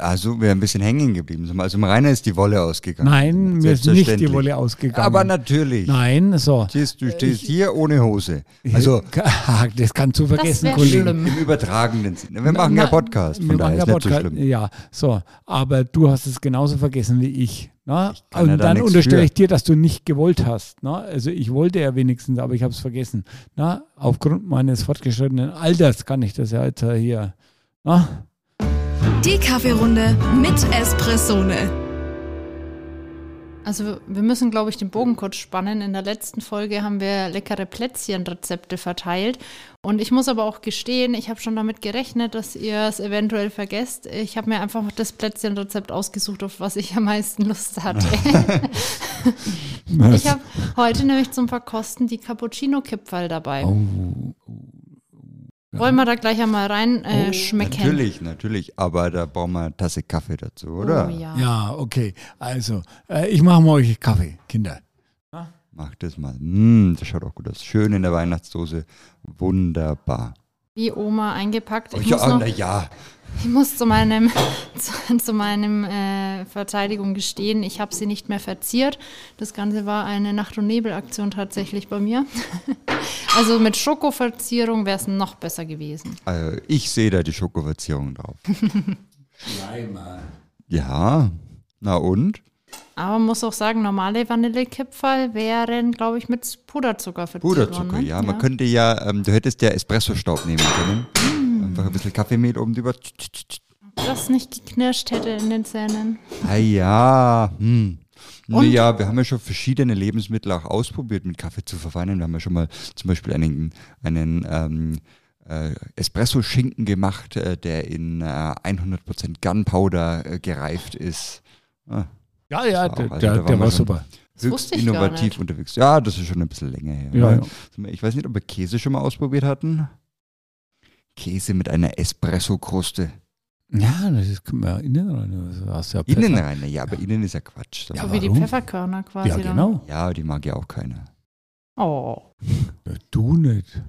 Also, wir sind ein bisschen hängen geblieben. Also, im Rainer ist die Wolle ausgegangen. Nein, mir ist nicht die. Wolle ausgegangen. Aber natürlich. Nein, so. Siehst, du stehst hier ohne Hose. Also, das kannst du vergessen, Kollege. schlimm. im übertragenen Sinne. Wir machen ja Na, Podcast, wir von daher ist ja nicht so Podcast, schlimm. Ja, so. Aber du hast es genauso vergessen wie ich. Ne? kann ja Und da dann unterstelle ich dir, dass du nicht gewollt hast. Ne? Also ich wollte ja wenigstens, aber ich habe es vergessen. Ne? Aufgrund meines fortgeschrittenen Alters kann ich das ja jetzt äh, hier. Ne? Die Kaffeerunde mit Espressone. Also wir müssen, glaube ich, den Bogen kurz spannen. In der letzten Folge haben wir leckere Plätzchenrezepte verteilt. Und ich muss aber auch gestehen, ich habe schon damit gerechnet, dass ihr es eventuell vergesst. Ich habe mir einfach das Plätzchenrezept ausgesucht, auf was ich am meisten Lust hatte. ich habe heute nämlich zum Verkosten die Cappuccino-Kipferl dabei. Oh, Wollen wir da gleich einmal rein äh, schmecken? Natürlich, natürlich. Aber da brauchen wir eine Tasse Kaffee dazu, oder? Oh, ja. Ja, okay. Also, äh, ich mache mal euch Kaffee, Kinder. Mach das mal. Mm, das schaut auch gut aus. Schön in der Weihnachtsdose. Wunderbar. Wie Oma eingepackt. Ich ja, muss noch na ja. Ich muss zu meinem, zu, zu meinem äh, Verteidigung gestehen, ich habe sie nicht mehr verziert. Das Ganze war eine Nacht- und Nebelaktion tatsächlich bei mir. Also mit Schokoverzierung wäre es noch besser gewesen. Also ich sehe da die Schokoverzierung drauf. Ja. Na und? Aber man muss auch sagen, normale Vanillekipferl wären, glaube ich, mit Puderzucker verziert Puderzucker, worden. ne? ja. Man könnte ja, ähm, du hättest ja Espressostaub nehmen können. Einfach ein bisschen Kaffeemehl oben drüber. Das nicht geknirscht hätte in den Zähnen. Ah ja, hm. Und? Ja, wir haben ja schon verschiedene Lebensmittel auch ausprobiert, mit Kaffee zu verfeinern. Wir haben ja schon mal zum Beispiel einen, einen ähm, äh, Espresso-Schinken gemacht, äh, der in äh, 100% Gunpowder äh, gereift ist. Ah, Ja, ja, Auch, der, also der, der war super. Das höchst wusste ich gar innovativ nicht. unterwegs. Ja, das ist schon ein bisschen länger her. Ja, ne? ja. Ich weiß nicht, ob wir Käse schon mal ausprobiert hatten. Käse mit einer Espresso-Kruste. Ja, das ist, können wir innen rein. Das ja Innen rein, ja, aber innen ist ja Quatsch. Ja, So wie die? Pfefferkörner quasi. Ja, dann. genau. ja, die mag ja auch keiner. Oh. Ja, Du nicht.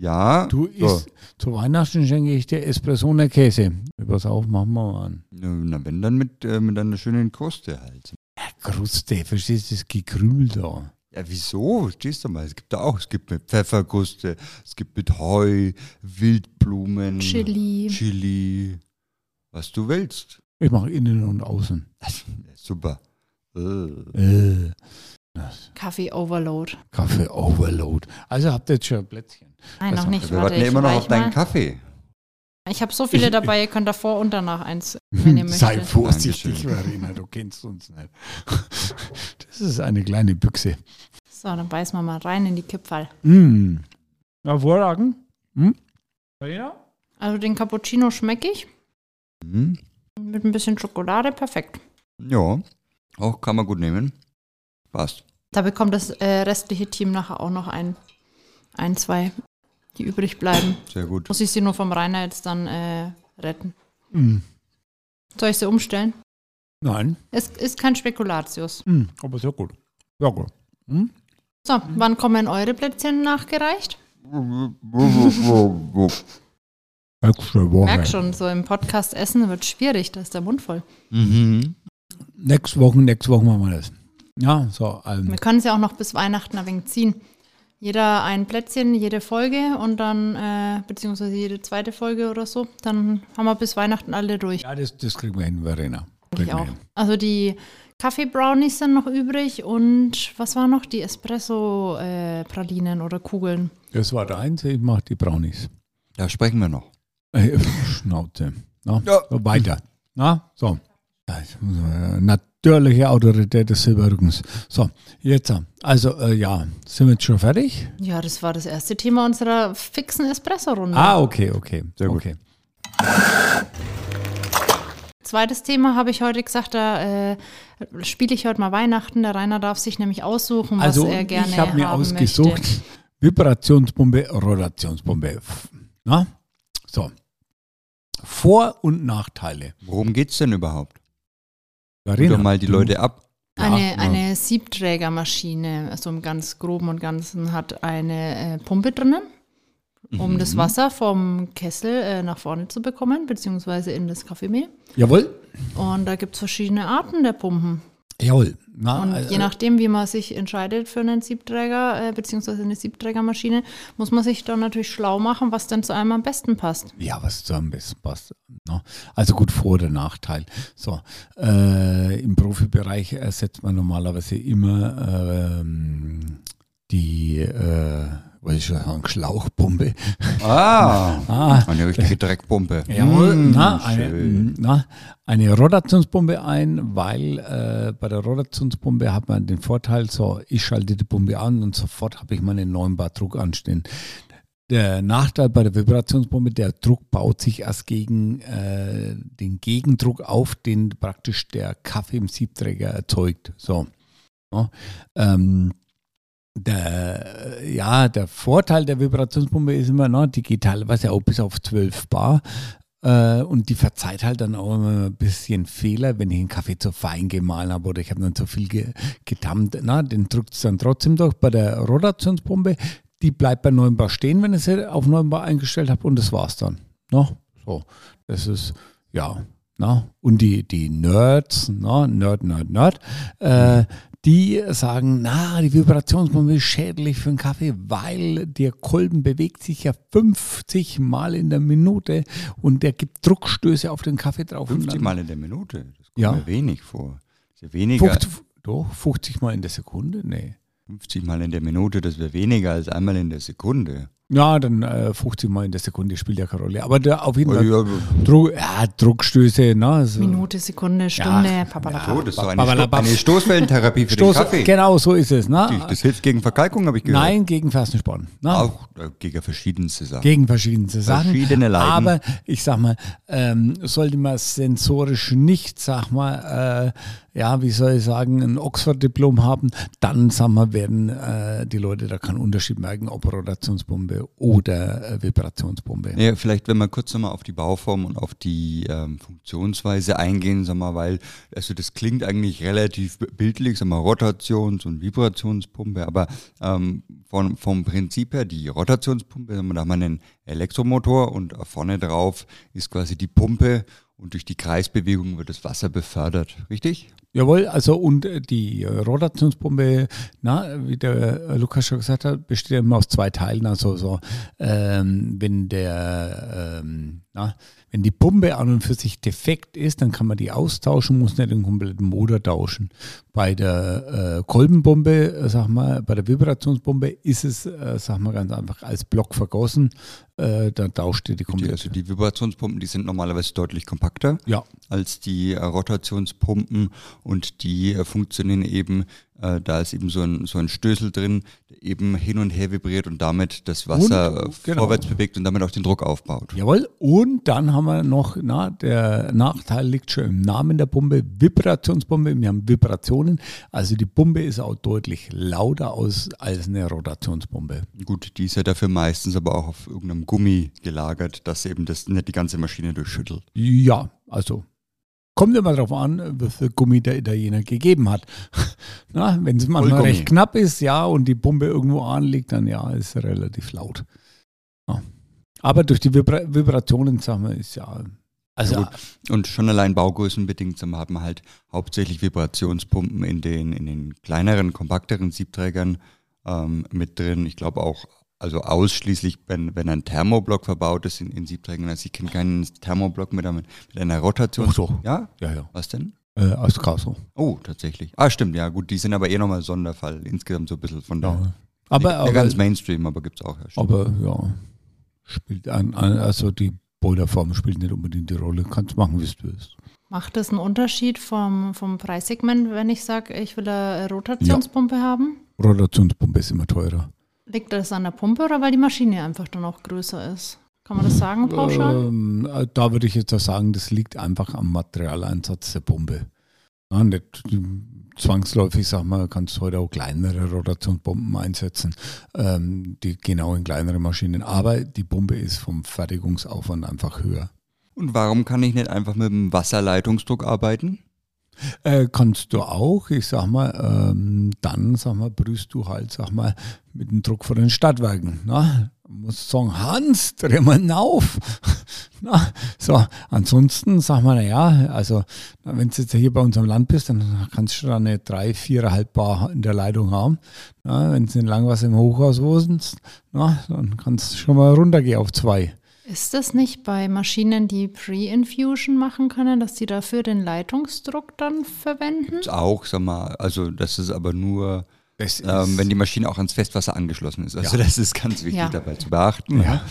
Ja, Du so. isst, zu Weihnachten schenke ich dir Espresso ohne Käse. Pass auf, machen wir mal an. Na, wenn dann mit, äh, mit einer schönen Kruste halt. Ja, Kruste, verstehst du, das Gekrümel da. Ja, wieso? Stehst du mal, es gibt da auch, es gibt mit Pfefferkruste, es gibt mit Heu, Wildblumen, Chili. Chili, was du willst. Ich mache innen und außen. Super. Äh. Äh, Kaffee Overload. Kaffee Overload. Also habt ihr jetzt schon ein Plätzchen. Nein, noch nicht. Wir Warte, warten ja ich immer noch auf deinen. Kaffee. Ich habe so viele Ich- dabei, ihr könnt davor und danach eins, wenn ihr Sei möchtet. vorsichtig, Dankeschön. Verena, du kennst uns nicht. Das ist eine kleine Büchse. So, dann beißen wir mal rein in die Kipferl. Mm. Hervorragend. Hm? Verena? Also den Cappuccino schmecke ich. Hm? Mit ein bisschen Schokolade, perfekt. Ja, auch kann man gut nehmen. Passt. Da bekommt das äh, restliche Team nachher auch noch ein, ein, zwei, die übrig bleiben. Sehr gut. Muss ich sie nur vom Rainer jetzt dann äh, retten. Mm. Soll ich sie umstellen? Nein, Es ist kein Spekulatius. mm. aber sehr gut. Sehr gut. Hm? So, wann kommen eure Plätzchen nachgereicht? Nächste Woche. Merk schon, so im Podcast essen wird schwierig, da ist der Mund voll. mhm. Nächste Woche, nächste Woche machen wir das. Ja, so. Ähm, Wir können es ja auch noch bis Weihnachten ein wenig ziehen. Jeder ein Plätzchen, jede Folge und dann, äh, beziehungsweise jede zweite Folge oder so. Dann haben wir bis Weihnachten alle durch. ja, das, das kriegen wir hin, Verena. ich auch. hin. Also die Kaffee-Brownies sind noch übrig und was war noch? Die Espresso-Pralinen oder Kugeln. Das war der Einzige, ich mache die Brownies. Da sprechen wir noch. Äh, Schnauze. Na, Ja. so weiter. Na, so. Das Natürliche Autorität des Silberrückens. So, jetzt. Also, äh, ja, sind wir jetzt schon fertig? Ja, das war das erste Thema unserer fixen Espresso-Runde. Ah, okay, okay. Sehr gut. okay. Zweites Thema habe ich heute gesagt, da äh, spiele ich heute mal Weihnachten. Der Rainer darf sich nämlich aussuchen, was Also, er gerne ich habe mir ausgesucht, möchte. Vibrationspumpe, Rotationspumpe. Na, so. Vor- und Nachteile. Worum geht's denn überhaupt? Verena, doch mal die Leute ab. Eine, Ja, eine Siebträgermaschine, also im ganz groben und ganzen, hat eine äh, Pumpe drinnen. um Mhm. das Wasser vom Kessel äh, nach vorne zu bekommen, beziehungsweise in das Kaffeemehl. Jawohl. Und da gibt es verschiedene Arten der Pumpen. Jawohl. Na, Und äh, je nachdem, wie man sich entscheidet für einen Siebträger, äh, beziehungsweise eine Siebträgermaschine, muss man sich dann natürlich schlau machen, was denn zu einem am besten passt. Ja, was zu am besten passt. Ne? Also gut, Vor- oder Nachteil. So, äh, im Profibereich ersetzt man normalerweise immer ähm, die, äh, was ich schon sagen, Schlauchpumpe. Ah, Ah, eine richtige Dreckpumpe. Jawohl, Mm, na, eine, schön. na, eine Rotationspumpe ein, weil äh, bei der Rotationspumpe hat man den Vorteil, so ich schalte die Pumpe an und sofort habe ich meinen neuen Bar Druck anstehen. Der Nachteil bei der Vibrationspumpe, der Druck baut sich erst gegen äh, den Gegendruck auf, den praktisch der Kaffee im Siebträger erzeugt. So. Ja, ähm, der, ja, der Vorteil der Vibrationspumpe ist immer, ne, die geht teilweise auch bis auf 12 Bar. Äh, und die verzeiht halt dann auch immer ein bisschen Fehler, wenn ich einen Kaffee zu fein gemahlen habe oder ich habe dann zu viel ge getammt. Na, den drückt es dann trotzdem durch. Bei der Rotationspumpe, die bleibt bei 9 Bar stehen, wenn ich sie auf 9 Bar eingestellt habe und das war's dann. No? So, das ist, ja. Na? Und die, die Nerds, na? Nerd, Nerd, Nerd, äh, die sagen, na, die Vibrationspumpe ist schädlich für den Kaffee, weil der Kolben bewegt sich ja 50 Mal in der Minute und der gibt Druckstöße auf den Kaffee drauf. und 50 dann- Mal in der Minute. Das kommt Ja. mir wenig vor. Das ist ja weniger. 50, doch, 50 Mal in der Sekunde? Nee. 50 Mal in der Minute, das wäre weniger als einmal in der Sekunde. Ja, dann äh, 50 Mal in der Sekunde spielt ja keine Rolle. Aber der, auf jeden Oh, Fall ja, Druck, ja, Druckstöße, ne? Also, Minute, Sekunde, Stunde, Ja, papalapa. so, das ist doch eine, Babalabab. Sto eine Stoßwellentherapie für Stoß, den Kaffee. genau so ist es, ne? Das hilft gegen Verkalkung, habe ich gehört. Nein, gegen Fersensporn. Ne? Auch äh, gegen verschiedenste Sachen. Gegen verschiedenste Sachen. Verschiedene Leiden. Aber ich sag mal, ähm, sollte man sensorisch nicht, sag mal, äh, ja, wie soll ich sagen, ein Oxford-Diplom haben, dann, sag mal, werden äh, die Leute da keinen Unterschied merken, ob Rotationspumpe oder äh, Vibrationspumpe. Ja, vielleicht, wenn wir kurz nochmal auf die Bauform und auf die ähm, Funktionsweise eingehen, sag mal, weil, also das klingt eigentlich relativ bildlich, sag mal, Rotations- und Vibrationspumpe, aber ähm, von, vom Prinzip her, die Rotationspumpe, sag mal, da haben wir einen Elektromotor und vorne drauf ist quasi die Pumpe und durch die Kreisbewegung wird das Wasser befördert, richtig? Jawohl, also und äh, die äh, Rotationspumpe, na, wie der äh, Lukas schon gesagt hat, besteht immer aus zwei Teilen. Also so, ähm, wenn der, ähm, na, wenn die Pumpe an und für sich defekt ist, dann kann man die austauschen, muss nicht den kompletten Motor tauschen. Bei der äh, Kolbenpumpe, äh, sag mal, bei der Vibrationspumpe ist es, äh, sag mal ganz einfach, als Block vergossen. Äh, da tauscht ihr die Die, komplett. also die Vibrationspumpen, die sind normalerweise deutlich kompakter. ja, als die äh, Rotationspumpen und die äh, funktionieren eben, äh, da ist eben so ein, so ein Stößel drin, der eben hin und her vibriert und damit das Wasser Und, genau. vorwärts bewegt und damit auch den Druck aufbaut. Jawohl, und dann haben wir noch, na, der Nachteil liegt schon im Namen der Pumpe, Vibrationspumpe. Wir haben Vibrationen, also die Pumpe ist auch deutlich lauter aus als eine Rotationspumpe. Gut, die ist ja dafür meistens aber auch auf irgendeinem Gummi gelagert, dass eben das nicht die ganze Maschine durchschüttelt. Ja, also kommt immer darauf an, wie viel Gummi der Italiener gegeben hat. wenn es manchmal Vollgummi. recht knapp ist, ja, und die Pumpe irgendwo anliegt, dann ja, ist relativ laut. Ja. Aber durch die Vibra Vibrationen, sagen wir, ist ja, also Ja, Und schon allein baugrößenbedingt haben wir halt hauptsächlich Vibrationspumpen in den, in den kleineren, kompakteren Siebträgern ähm, mit drin. Ich glaube auch, also ausschließlich, wenn, wenn ein Thermoblock verbaut ist in, in Siebträgern. Also ich kenne keinen Thermoblock mit, einer- mit einer Rotation. Ach so. Ja? ja, ja, Was denn? äh, aus Kassel. Oh, tatsächlich. Ah, stimmt, ja gut, die sind aber eh nochmal Sonderfall. Insgesamt so ein bisschen von der. Ja. Aber, nicht, aber, nicht ganz Mainstream, aber gibt's auch. Ja, aber ja, spielt an, an, also die Boilerform spielt nicht unbedingt die Rolle. Kannst machen, wie du willst. Macht das einen Unterschied vom, vom Preissegment, wenn ich sage, ich will eine Rotationspumpe haben? Rotationspumpe ist immer teurer. Liegt das an der Pumpe oder weil die Maschine einfach dann auch größer ist? Kann man das sagen pauschal? Ähm, äh, da würde ich jetzt auch sagen, das liegt einfach am Materialeinsatz der Pumpe. Ja, nicht zwangsläufig, sag mal, kannst du heute auch kleinere Rotationspumpen einsetzen, ähm, die genau in kleinere Maschinen. Aber die Pumpe ist vom Fertigungsaufwand einfach höher. Und warum kann ich nicht einfach mit dem Wasserleitungsdruck arbeiten? Äh, kannst du auch, ich sag mal, ähm, dann, sag mal, brühst du halt, sag mal, mit dem Druck von den Stadtwerken. Ne? muss sagen, Hans, dreh mal auf. Na, so, ansonsten sag mal, naja, also wenn du jetzt hier bei uns am Land bist, dann kannst du da eine 3, 4,5 Bar in der Leitung haben. Na, wenn du in Langwasser im Hochhaus wohnst, na, dann kannst du schon mal runtergehen auf 2. Ist das nicht bei Maschinen, die Pre-Infusion machen können, dass die dafür den Leitungsdruck dann verwenden? Gibt's auch, sag mal, also das ist aber nur, Das ähm, wenn die Maschine auch ans Festwasser angeschlossen ist. Also Ja. das ist ganz wichtig Ja. dabei zu beachten. ja.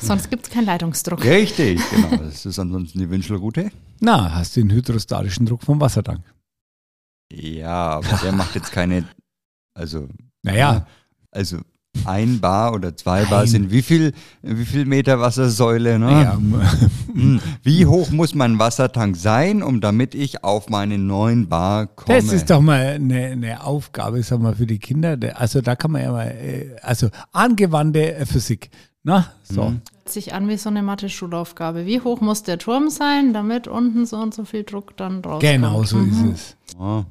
Sonst gibt es keinen Leitungsdruck. Richtig, genau. Das ist ansonsten die Wünschelroute. Na, hast du den hydrostatischen Druck vom Wassertank. Ja, aber der macht jetzt keine, also, Naja, also ein Bar oder zwei Bar Nein. sind wie viel, wie viel Meter Wassersäule, ne? ja, Hm, Wie hoch muss mein Wassertank sein, um damit ich auf meine neuen Bar komme? Das ist doch mal eine, eine Aufgabe, sag mal, für die Kinder. Der- Also da kann man ja mal, äh, also angewandte äh, Physik. Na, so. Mhm. Hört sich an wie so eine Mathe-Schulaufgabe. Wie hoch muss der Turm sein, damit unten so und so viel Druck dann rauskommt? Genau so Mhm. ist es. Ja.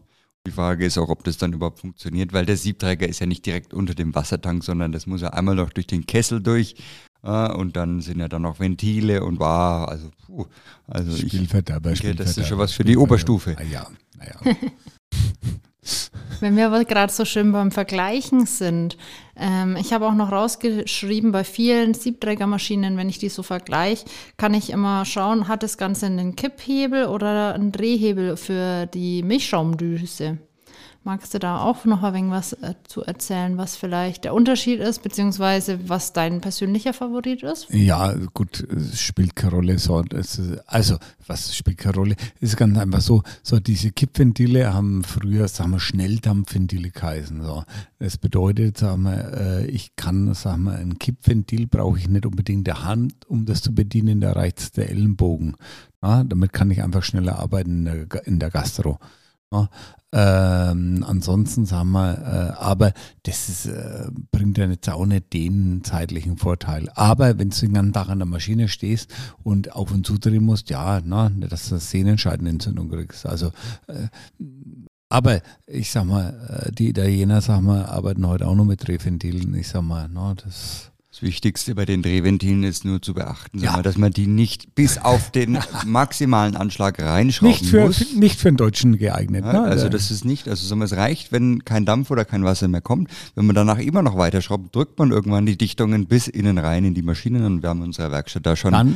Die Frage ist auch, ob das dann überhaupt funktioniert, weil der Siebträger ist ja nicht direkt unter dem Wassertank, sondern das muss ja einmal noch durch den Kessel durch äh, und dann sind ja dann noch Ventile und war, also puh, also ich, Spielverderber, denke, das ist schon was für die. Oberstufe. Ah, ja, naja. Wenn wir aber gerade so schön beim Vergleichen sind, ähm, ich habe auch noch rausgeschrieben, bei vielen Siebträgermaschinen, wenn ich die so vergleiche, kann ich immer schauen, hat das Ganze einen Kipphebel oder einen Drehhebel für die Milchschaumdüse. Magst du da auch noch ein wenig was äh, zu erzählen, was vielleicht der Unterschied ist, beziehungsweise was dein persönlicher Favorit ist? Ja, gut, es spielt keine Rolle. So, ist, also, was spielt keine Rolle? Es ist ganz einfach so, so diese Kippventile haben früher, sagen wir, Schnelldampfventile geheißen. So. Das bedeutet, sagen wir, äh, ich kann, sagen wir, ein Kippventil brauche ich nicht unbedingt der Hand, um das zu bedienen, da reicht der Ellenbogen. Ja, damit kann ich einfach schneller arbeiten in der, in der Gastro. Ja, ähm, ansonsten sagen wir, äh, aber das ist, äh, bringt ja jetzt auch nicht den zeitlichen Vorteil. Aber wenn du den ganzen Tag an der Maschine stehst und auf und zudrehen musst, ja, na, nicht, dass du eine Sehnenscheidenentzündung kriegst. Also, äh, aber ich sag mal, äh, die Italiener, sag mal, arbeiten heute auch noch mit Drehventilen. Ich sag mal, na, das Das Wichtigste bei den Drehventilen ist nur zu beachten, Ja. mal, dass man die nicht bis auf den maximalen Anschlag reinschrauben nicht für, muss. nicht für einen Deutschen geeignet. Ja, ne? also das ist nicht, also sagen wir, es reicht, wenn kein Dampf oder kein Wasser mehr kommt. Wenn man danach immer noch weiter schraubt, drückt man irgendwann die Dichtungen bis innen rein in die Maschinen und wir haben in unserer Werkstatt da schon dann,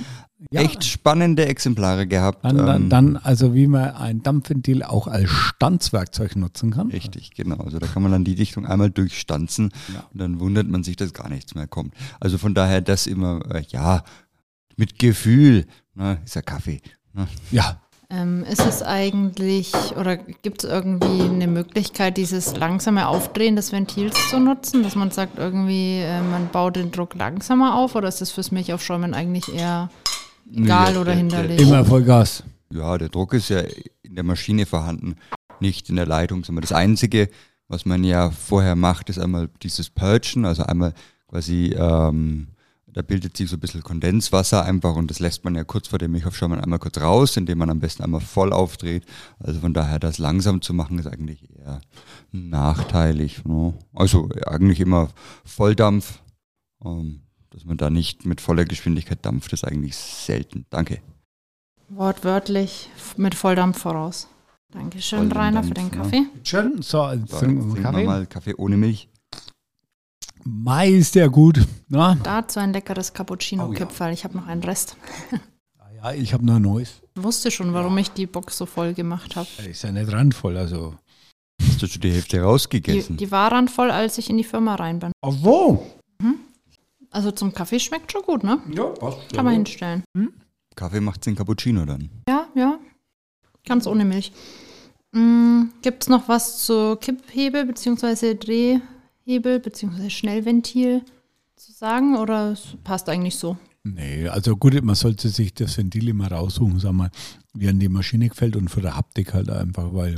ja, echt spannende Exemplare gehabt. Dann, dann, Ähm, dann, also wie man ein Dampfventil auch als Stanzwerkzeug nutzen kann. Richtig, genau. Also da kann man dann die Dichtung einmal durchstanzen und dann wundert man sich, dass gar nichts mehr kommt. Also von daher das immer, äh, ja, mit Gefühl, ne, ist ja Kaffee. Ne? Ja, Ähm, ist es eigentlich oder gibt es irgendwie eine Möglichkeit, dieses langsame Aufdrehen des Ventils zu nutzen, dass man sagt, irgendwie äh, man baut den Druck langsamer auf oder ist das fürs Milchaufschäumen eigentlich eher egal Ja, oder der- hinderlich? immer Vollgas. Ja, der Druck ist ja in der Maschine vorhanden, nicht in der Leitung. sondern Das Einzige, was man ja vorher macht, ist einmal dieses Purgen, also einmal quasi, ähm, da bildet sich so ein bisschen Kondenswasser einfach und das lässt man ja kurz vor dem Milchaufschäumen einmal kurz raus, indem man am besten einmal voll aufdreht. Also von daher, das langsam zu machen, ist eigentlich eher nachteilig. Ne? Also eigentlich immer Volldampf. Ähm, dass man da nicht mit voller Geschwindigkeit dampft, ist eigentlich selten. Danke. Wortwörtlich mit Volldampf voraus. Dankeschön, Rainer, für den ne? Kaffee. Schön. So, jetzt So, trinken wir Kaffee. wir mal Kaffee ohne Milch. Mai ist der gut. Na? Dazu ein leckeres Oh Cappuccino-Kipferl. Ich habe noch einen Rest. Ja, ich habe noch ein neues. Wusste schon, warum ich die Box so voll gemacht habe. Ist ja nicht randvoll, also. Hast du schon die Hälfte Die, rausgegessen? die war dann voll, als ich in die Firma rein bin. Auf wo? Also zum Kaffee schmeckt schon gut, ne? Ja, passt. Kann man hinstellen. Kaffee macht den Cappuccino dann. Ja, ja. Ganz ohne Milch. Mm, Gibt es noch was zu Kipphebel bzw. Drehhebel bzw. Schnellventil zu sagen oder es passt eigentlich so? Nee, also gut, man sollte sich das Ventil immer raussuchen, sag mal, wie an die Maschine gefällt und von der Haptik halt einfach, weil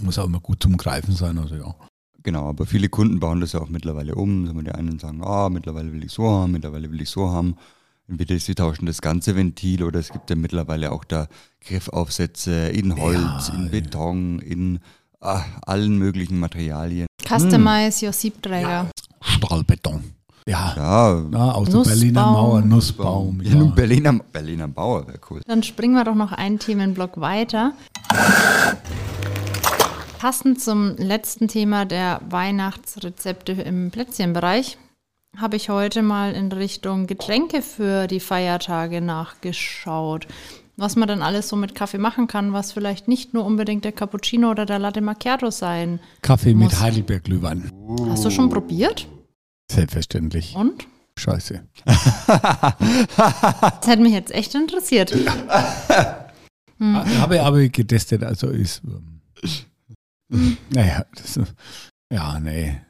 muss auch immer gut zum Greifen sein, also ja. Genau, aber viele Kunden bauen das ja auch mittlerweile um. Sagen wir, Die einen sagen, ah, mittlerweile will ich so haben, mittlerweile will ich so haben. Entweder sie tauschen das ganze Ventil oder es gibt ja mittlerweile auch da Griffaufsätze in Holz, Ja, in ja. Beton, in ah, allen möglichen Materialien. Customize your Siebträger. Stahlbeton. Ja, Ja, na, aus der. Berliner Mauer, Nussbaum. ja. nun Berliner, Berliner Bauer wäre cool. Dann springen wir doch noch einen Themenblock weiter. Passend zum letzten Thema der Weihnachtsrezepte im Plätzchenbereich habe ich heute mal in Richtung Getränke für die Feiertage nachgeschaut. Was man dann alles so mit Kaffee machen kann, was vielleicht nicht nur unbedingt der Cappuccino oder der Latte Macchiato sein. Kaffee mit Muss- Heidelberg-Glühwein. Hast du schon probiert? Selbstverständlich. Und? Scheiße. Das hätte mich jetzt echt interessiert. Habe aber getestet, also ist. Ähm, naja, das, ja, nee.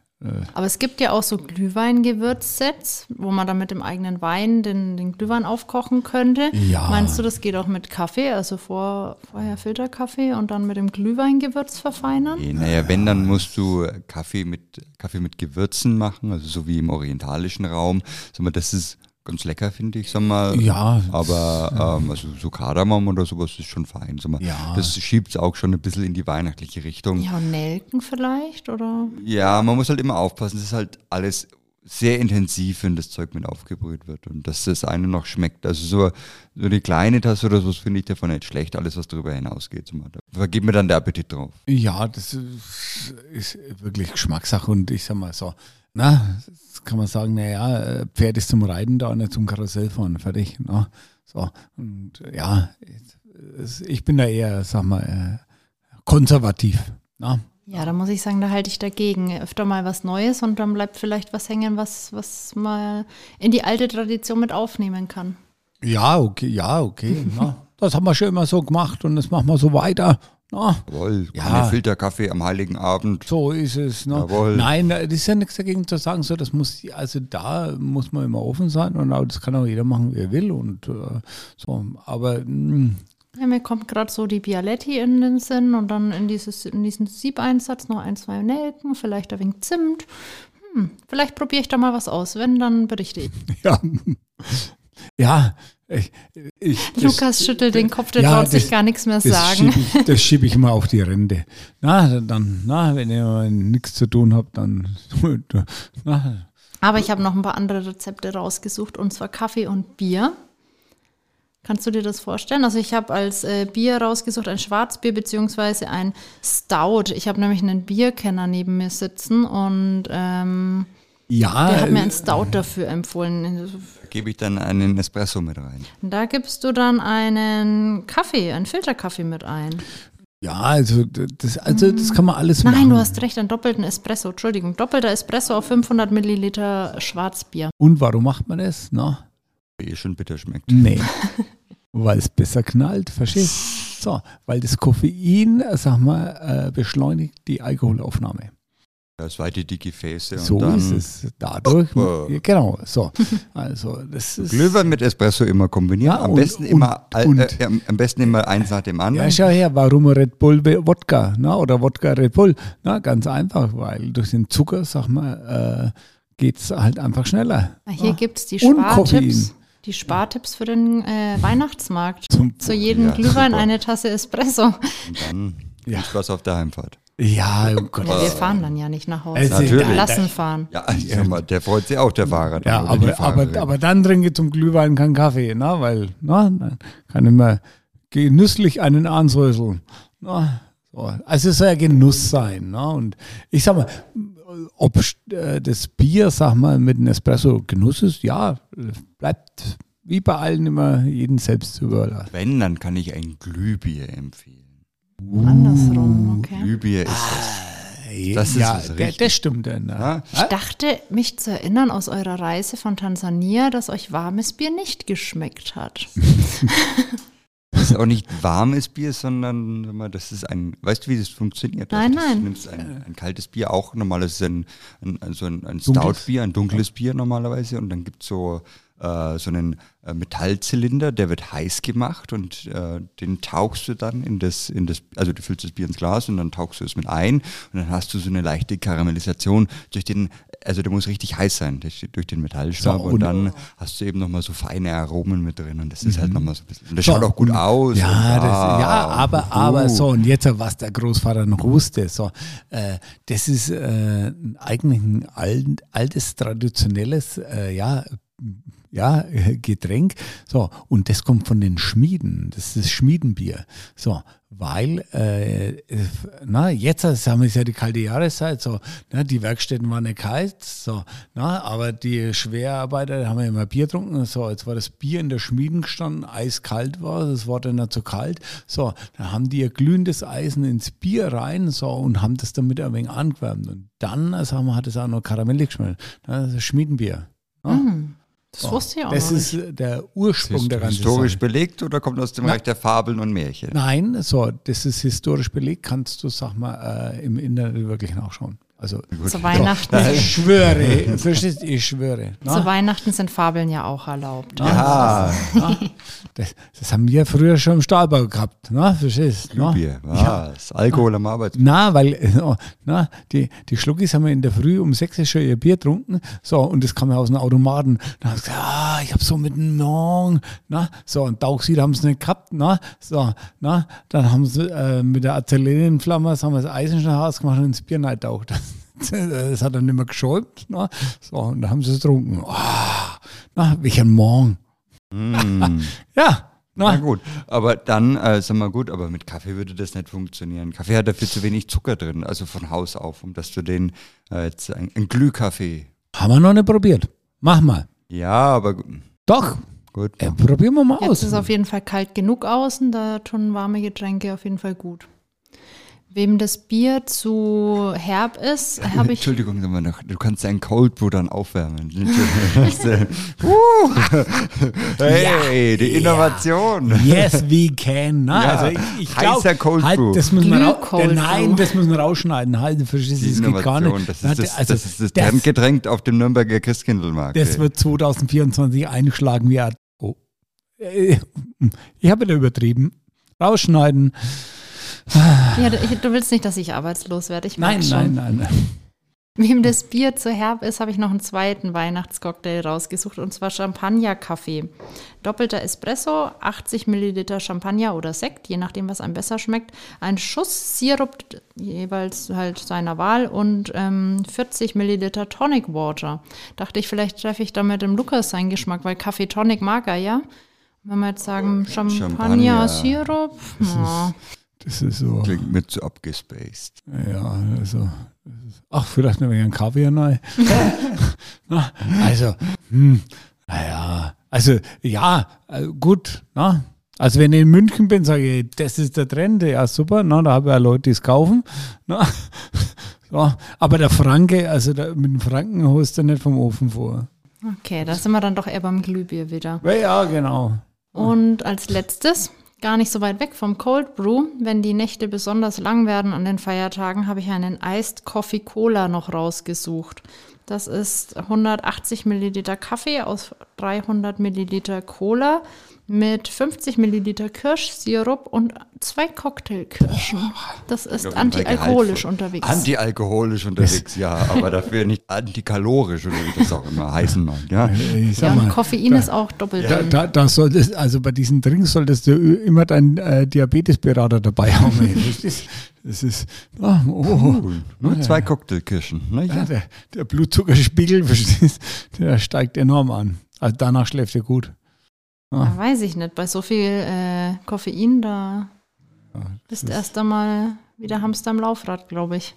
Aber es gibt ja auch so Glühwein-Gewürzsets, wo man dann mit dem eigenen Wein den, den Glühwein aufkochen könnte. Ja. Meinst du, das geht auch mit Kaffee, also vor, vorher Filterkaffee und dann mit dem Glühweingewürz verfeinern? Naja, wenn, dann musst du Kaffee mit, Kaffee mit Gewürzen machen, also so wie im orientalischen Raum. Sag mal, das ist ganz lecker, finde ich, sag mal. Ja. Aber ähm, also so Kardamom oder sowas ist schon fein. Sag mal. Ja. Das schiebt es auch schon ein bisschen in die weihnachtliche Richtung. Ja, und Nelken vielleicht, oder? Ja, man muss halt immer aufpassen, es ist halt alles sehr intensiv, wenn das Zeug mit aufgebrüht wird und dass das eine noch schmeckt. Also so, so eine kleine Tasse oder so finde ich davon nicht schlecht. Alles, was darüber hinausgeht, da vergeht mir dann der Appetit drauf. Ja, das ist, ist wirklich Geschmackssache und ich sag mal so, na, das kann man sagen, naja, äh, Pferd ist zum Reiten da, nicht zum Karussell fahren, fertig. Na, so, und ja, ich bin da eher, sag mal, äh, konservativ. Na? Ja, da muss ich sagen, da halte ich dagegen. Öfter mal was Neues und dann bleibt vielleicht was hängen, was, was mal in die alte Tradition mit aufnehmen kann. Ja, okay, ja, okay. na, das haben wir schon immer so gemacht und das machen wir so weiter. Na, Jawohl, Ja. keine Filterkaffee am Heiligen Abend. So ist es. Ne? Jawohl. Nein, das ist ja nichts dagegen zu sagen. So, das muss, also da muss man immer offen sein und auch, das kann auch jeder machen, wie er will. Und äh, so, aber mh, Ja, mir kommt gerade so die Bialetti in den Sinn und dann in, dieses, in diesen Siebeinsatz noch ein, zwei Nelken, vielleicht ein wenig Zimt. Hm, vielleicht probiere ich da mal was aus. Wenn, dann berichte ich. ja, ja, ich, ich, das- Lukas schüttelt den Kopf, der Ja, traut sich das- gar nichts mehr das sagen. schiebe ich, das schiebe ich mal auf die Rente. Na, dann, na, wenn ihr nichts zu tun habt, dann, na, Aber ich habe noch ein paar andere Rezepte rausgesucht und zwar Kaffee und Bier. Kannst du dir das vorstellen? Also ich habe als äh, Bier rausgesucht ein Schwarzbier beziehungsweise ein Stout. Ich habe nämlich einen Bierkenner neben mir sitzen und ähm, ja, der hat mir äh, ein Stout dafür empfohlen. Da gebe ich dann einen Espresso mit rein. Da gibst du dann einen Kaffee, einen Filterkaffee mit ein. ja, also das, also das kann man alles machen. Nein, du hast recht, einen doppelten Espresso. Entschuldigung, doppelter Espresso auf 500 Milliliter Schwarzbier. Und warum macht man das? Na, Eh schon bitter schmeckt. Nee. weil es besser knallt, verstehst So, weil das Koffein, sag mal, äh, beschleunigt die Alkoholaufnahme. Das weite die Gefäße So und dann ist es. Dadurch, Oh. ja, genau, so. Also, das ist. Glühwein mit Espresso immer kombinieren. Ja, am, und- besten und- immer, und- äh, am- besten immer eins nach dem anderen. Ja, schau her, warum Red Bull Wodka, na, oder Wodka Red Bull? Na, ganz einfach, weil durch den Zucker, sag mal, äh, geht es halt einfach schneller. Hier Ja. gibt es die Spartipps. Die Spartipps für den äh, Weihnachtsmarkt. Zum, Zu jedem Ja, Glühwein super. eine Tasse Espresso. Und dann Ja. viel Spaß auf der Heimfahrt. Ja, oh Gott. Ja, wir fahren dann ja nicht nach Hause. Also, Natürlich. Lassen fahren. Ja, mal, der freut sich auch, der Fahrer. Ja, aber, aber, aber dann trinke zum Glühwein keinen Kaffee, na, weil, na, dann kann ich mir genüsslich einen ansäuseln. Na, so. Also es soll ja Genuss sein, na, und ich sag mal, ob äh, das Bier, sag mal, mit einem Espresso Genuss ist, ja, bleibt wie bei allen immer jeden selbst zu überlassen. Wenn, dann kann ich ein Glühbier empfehlen. Andersrum, okay. Glühbier ist das. Das ist ja, der, das stimmt dann. Ja? Ja. Ich dachte, mich zu erinnern aus eurer Reise von Tansania, dass euch warmes Bier nicht geschmeckt hat. Das ist auch nicht warmes Bier, sondern sag mal, das ist ein, weißt du, wie das funktioniert? Nein, das, nein. Du nimmst ein, ein kaltes Bier auch, normalerweise ein, ein, also ein, ein. Stout-Bier, ein dunkles Bier normalerweise und dann gibt es so äh, so einen äh, Metallzylinder, der wird heiß gemacht und äh, den tauchst du dann in das, in das, also du füllst das Bier ins Glas und dann tauchst du es mit ein und dann hast du so eine leichte Karamellisation durch den, also der muss richtig heiß sein durch, durch den Metallstab So, und, und- dann hast du eben nochmal so feine Aromen mit drin und das ist halt nochmal so ein bisschen, und das So, schaut auch gut aus. Ja, und, das, ah, ja aber, aber uh. so, und jetzt, was der Großvater noch wusste, so, äh, das ist äh, eigentlich ein alt, altes, traditionelles, äh, ja, ja, äh, Getränk. So, und das kommt von den Schmieden. Das ist Schmiedenbier. So, weil, äh, äh, na, jetzt haben wir ja die kalte Jahreszeit, so, na, die Werkstätten waren nicht kalt, so, na, aber die Schwerarbeiter haben ja immer Bier getrunken, so, jetzt war das Bier in der Schmieden gestanden, eiskalt war, das war dann nicht so kalt, so, dann haben die ihr glühendes Eisen ins Bier rein, so, und haben das damit ein wenig angewärmt. Und dann, äh, sagen wir, hat es auch noch karamellig geschmeckt. Das ist Schmiedenbier. Ja? Hm, das wusste ich auch Das noch ist nicht. der Ursprung Ist der ganzen historisch Sache. belegt oder kommt aus dem Na- Reich der Fabeln und Märchen? Nein, so, das ist historisch belegt, kannst du, sag mal, äh, im Internet wirklich nachschauen. Also, Gut. Zu Weihnachten, ich schwöre, verstehst ich schwöre. zu Na? Weihnachten sind Fabeln ja auch erlaubt. Ja, Das, das haben wir früher schon im Stahlbau gehabt, na, verstehst du? na? Bier, was? Alkohol am Arbeitsplatz. Na, weil oh, na, die, die Schluckis haben wir in der Früh um sechs schon ihr Bier getrunken. So, und das kam ja aus dem Automaten. Dann haben sie gesagt, ah, ich habe so mit dem Morgen, na, so, und Tauchsied haben sie nicht gehabt, na, so, na, dann haben sie äh, mit der Acetylenflamme, haben wir das Eisen schnell ausgemacht und ins Bier getaucht. Das, das hat dann nicht mehr geschäumt, na, so, und dann haben sie es getrunken. Ah, na, welcher Morgen. Mm. Ja, Na na, gut, aber dann, äh, sag mal gut, aber mit Kaffee würde das nicht funktionieren. Kaffee hat dafür zu wenig Zucker drin, also von Haus auf, um dass du den äh, jetzt ein, ein Glühkaffee. haben wir noch nicht probiert. Mach mal. Ja, aber Doch, gut. äh, probieren wir mal Jetzt aus. ist es auf jeden Fall kalt genug außen, da tun warme Getränke auf jeden Fall gut. Wem das Bier zu herb ist, habe ich. Entschuldigung, sag mal noch, du kannst dein Cold Brew dann aufwärmen. uh, hey, die Innovation. Yes, we can. Na, Ja, also ich, ich heißer glaub, Cold halt, Brew. das müssen wir Glüh-Cold Nein, Brew. das müssen wir rausschneiden. Halt, du verstehst, Die das geht gar nicht. das ist das, also, das, ist das das, Trendgetränk auf dem Nürnberger Christkindlmarkt. das ey. wird 2024 eingeschlagen wie ein- Oh. Äh, Ich habe wieder übertrieben. Rausschneiden. Ja, du, du willst nicht, dass ich arbeitslos werde. Ich Nein, schon. nein, nein. Wem das Bier zu herb ist, habe ich noch einen zweiten Weihnachtscocktail rausgesucht und zwar Champagner-Kaffee. Doppelter Espresso, 80 Milliliter Champagner oder Sekt, je nachdem, was einem besser schmeckt. Ein Schuss Sirup, jeweils halt seiner Wahl und ähm, 40 Milliliter Tonic Water. Dachte ich, vielleicht treffe ich damit im Lukas seinen Geschmack, weil Kaffee Tonic mag er ja. Wenn wir jetzt sagen Champagner. Champagner-Sirup, ja. Das ist so. Klingt mit so abgespaced. Ja, also. Ach, vielleicht noch ein Kaviar neu. Na, also, hm, naja, also ja, äh, gut. Na, also wenn ich in München bin, sage ich, das ist der Trend, ja super, na, da habe ich ja Leute, die es kaufen. Na, so, aber der Franke, also der, mit dem Franken holst du nicht vom Ofen vor. Okay, da sind wir dann doch eher beim Glühbier wieder. Ja, Ja, genau. Und als letztes, gar nicht so weit weg vom Cold Brew, wenn die Nächte besonders lang werden an den Feiertagen, habe ich einen Iced Coffee Cola noch rausgesucht. Das ist 180 Milliliter Kaffee aus 300 Milliliter Cola mit 50 Milliliter Kirschsirup und zwei Cocktailkirschen. Das ist antialkoholisch unterwegs. Antialkoholisch unterwegs, ja, aber dafür nicht antikalorisch oder wie das auch immer heißen mag. Ja. Ich ja, mal, Koffein ist auch doppelt da, da, da solltest, also bei diesen Drinks solltest du immer deinen äh, Diabetesberater dabei haben. Das ist, das ist ah, oh. Cool. Nur zwei Cocktailkirschen. Na Ja, ja. der, der Blutzuckerspiegel, der steigt enorm an. Also danach schläft er gut. Ja, weiß ich nicht. Bei so viel äh, Koffein, da Ja, bist ist- erst einmal wieder Hamster am Laufrad, glaube ich.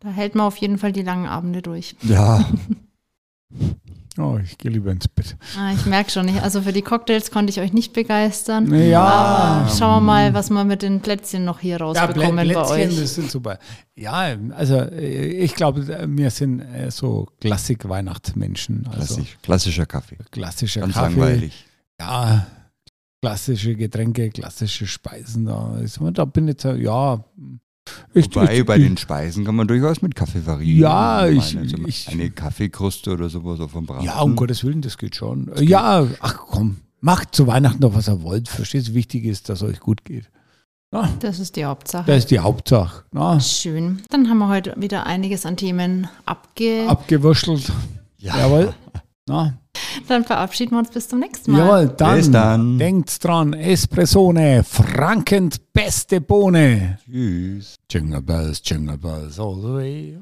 Da hält man auf jeden Fall die langen Abende durch. ja. Oh, ich gehe lieber ins Bett. Ah, ich merke schon nicht. Also für die Cocktails konnte ich euch nicht begeistern. Ja. Aber schauen wir mal, was wir mit den Plätzchen noch hier Ja, rausbekommen Plä- bei Plätzchen, euch. das sind super. Ja, also äh, ich glaube, wir sind äh, so Klassik-Weihnachtsmenschen. Also Klassisch, klassischer Kaffee. klassischer Ganz Kaffee. langweilig. Ja, klassische Getränke, klassische Speisen. Da, ist, man- da bin ich jetzt, ja, Ich, Wobei ich, bei ich, den Speisen kann man durchaus mit Kaffee variieren. Ja, Ich also ich- eine Kaffeekruste oder sowas auf dem Braten. Ja, um Gottes Willen, das geht schon. Ja, ach komm, macht zu Weihnachten noch, was ihr wollt. Verstehst du, wichtig ist, dass es euch gut geht. Na, Das ist die Hauptsache. das ist die Hauptsache. Na, Schön. Dann haben wir heute wieder einiges an Themen abge. abgewurschtelt. Ja. Jawohl. Na, Dann verabschieden wir uns bis zum nächsten Mal. jawohl, dann, Bis dann. denkt's dran, Espressone, Frankens beste Bohne. Tschüss. Jingle bells, jingle bells all the way.